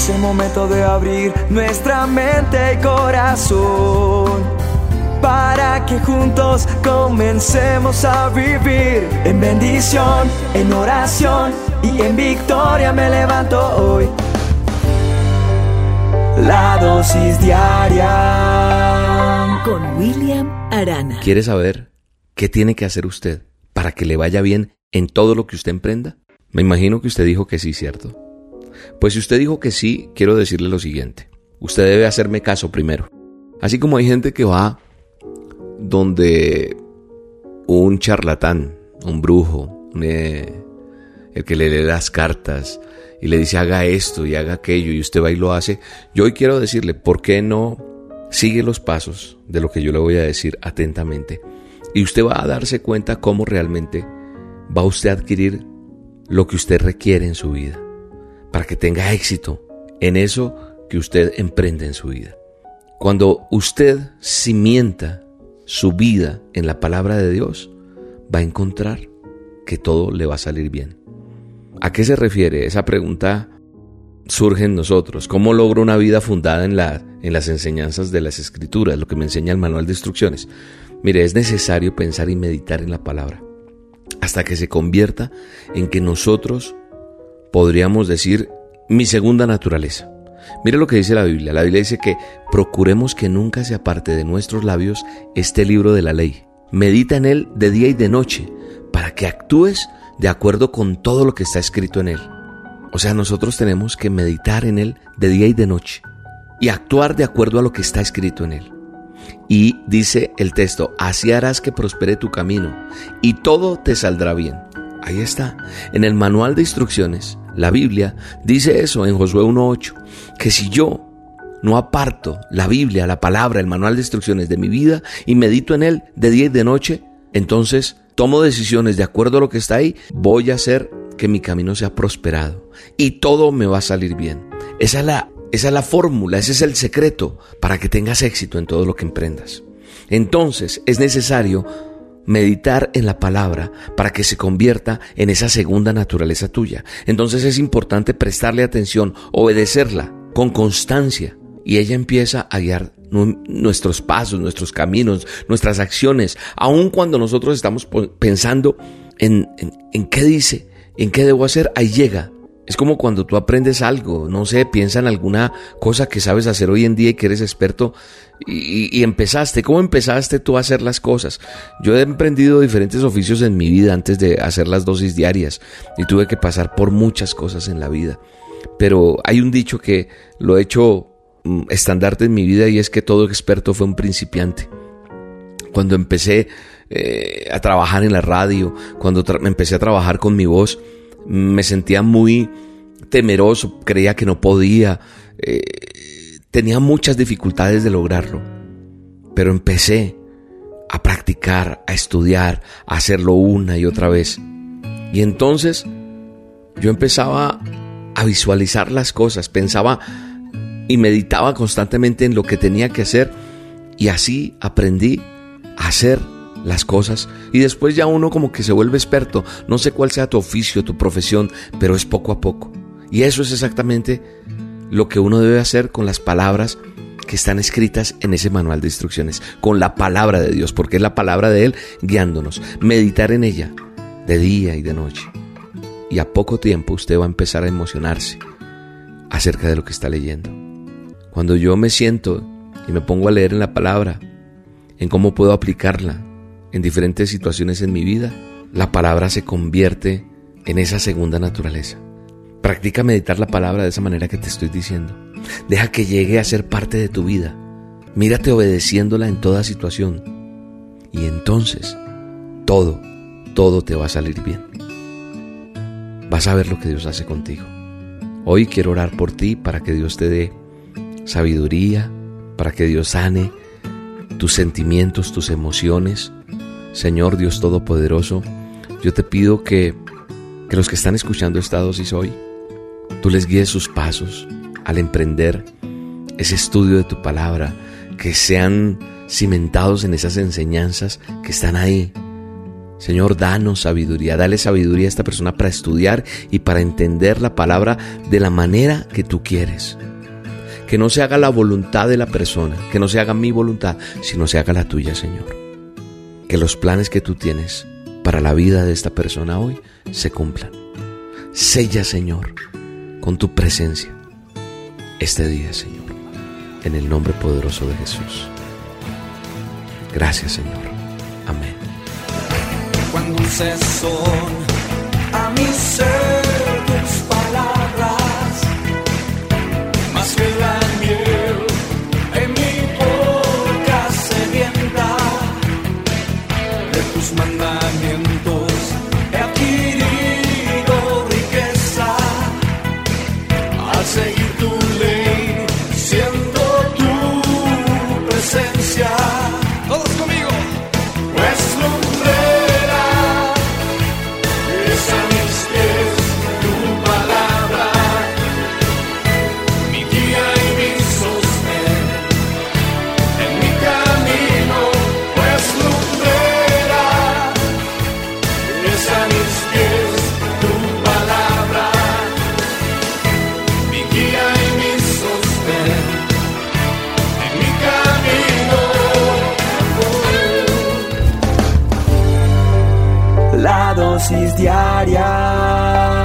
Es el momento de abrir nuestra mente y corazón para que juntos comencemos a vivir en bendición, en oración y en victoria me levanto hoy. La dosis diaria con William Arana. ¿Quiere saber qué tiene que hacer usted para que le vaya bien en todo lo que usted emprenda? Me imagino que usted dijo que sí, ¿cierto? Pues si usted dijo que sí, quiero decirle lo siguiente. Usted debe hacerme caso primero. Así como hay gente que va donde un charlatán, un brujo, eh, el que le lee las cartas, y le dice haga esto y haga aquello y usted va y lo hace, yo hoy quiero decirle, ¿por qué no sigue los pasos de lo que yo le voy a decir atentamente? Y usted va a darse cuenta cómo realmente va usted a adquirir lo que usted requiere en su vida, para que tenga éxito en eso que usted emprende en su vida. Cuando usted cimienta su vida en la palabra de Dios, va a encontrar que todo le va a salir bien. ¿A qué se refiere? Esa pregunta surge en nosotros. ¿Cómo logro una vida fundada en, la, en las enseñanzas de las escrituras, lo que me enseña el manual de instrucciones? Mire, es necesario pensar y meditar en la palabra hasta que se convierta en que nosotros podríamos decir mi segunda naturaleza. Mire lo que dice la Biblia. La Biblia dice que procuremos que nunca se aparte de nuestros labios este libro de la ley. Medita en él de día y de noche para que actúes de acuerdo con todo lo que está escrito en él. O sea, nosotros tenemos que meditar en él de día y de noche y actuar de acuerdo a lo que está escrito en él. Y dice el texto, así harás que prospere tu camino y todo te saldrá bien. Ahí está. En el manual de instrucciones, la Biblia dice eso en Josué 1.8, que si yo no aparto la Biblia, la palabra, el manual de instrucciones de mi vida y medito en él de día y de noche, entonces tomo decisiones de acuerdo a lo que está ahí, voy a hacer que mi camino sea prosperado y todo me va a salir bien. Esa es la, esa es la fórmula, ese es el secreto para que tengas éxito en todo lo que emprendas. Entonces es necesario meditar en la palabra para que se convierta en esa segunda naturaleza tuya. Entonces es importante prestarle atención, obedecerla con constancia y ella empieza a guiar nuestros pasos, nuestros caminos, nuestras acciones, aun cuando nosotros estamos pensando en, en, qué dice, en qué debo hacer, ahí llega. Es como cuando tú aprendes algo, no sé, piensa en alguna cosa que sabes hacer hoy en día y que eres experto y, empezaste. ¿Cómo empezaste tú a hacer las cosas? Yo he emprendido diferentes oficios en mi vida antes de hacer las dosis diarias y tuve que pasar por muchas cosas en la vida. Pero hay un dicho que lo he hecho Mm, estandarte en mi vida y es que todo experto fue un principiante. Cuando empecé eh, a trabajar en la radio, cuando empecé a trabajar con mi voz, me sentía muy temeroso, creía que no podía, eh, tenía muchas dificultades de lograrlo, pero empecé a practicar, a estudiar, a hacerlo una y otra vez. Y entonces yo empezaba a visualizar las cosas, pensaba y meditaba constantemente en lo que tenía que hacer y así aprendí a hacer las cosas y después ya uno como que se vuelve experto. No sé cuál sea tu oficio, tu profesión, pero es poco a poco. Y eso es exactamente lo que uno debe hacer con las palabras que están escritas en ese manual de instrucciones, con la palabra de Dios, porque es la palabra de Él guiándonos. Meditar en ella de día y de noche. Y a poco tiempo usted va a empezar a emocionarse acerca de lo que está leyendo. Cuando yo me siento y me pongo a leer en la palabra, en cómo puedo aplicarla en diferentes situaciones en mi vida, la palabra se convierte en esa segunda naturaleza. Practica meditar la palabra de esa manera que te estoy diciendo. Deja que llegue a ser parte de tu vida. Mírate obedeciéndola en toda situación. Y entonces, todo, todo te va a salir bien. Vas a ver lo que Dios hace contigo. Hoy quiero orar por ti para que Dios te dé sabiduría para que Dios sane tus sentimientos, tus emociones. Señor Dios Todopoderoso, yo te pido que, que los que están escuchando esta dosis hoy, tú les guíes sus pasos al emprender ese estudio de tu palabra, que sean cimentados en esas enseñanzas que están ahí. Señor, danos sabiduría, dale sabiduría a esta persona para estudiar y para entender la palabra de la manera que tú quieres. Que no se haga la voluntad de la persona, que no se haga mi voluntad, sino se haga la tuya, Señor que los planes que tú tienes para la vida de esta persona hoy se cumplan. Sella, Señor, con tu presencia este día, Señor, en el nombre poderoso de Jesús. Gracias, Señor. Amén. Cuando se a mi ser. Diárias.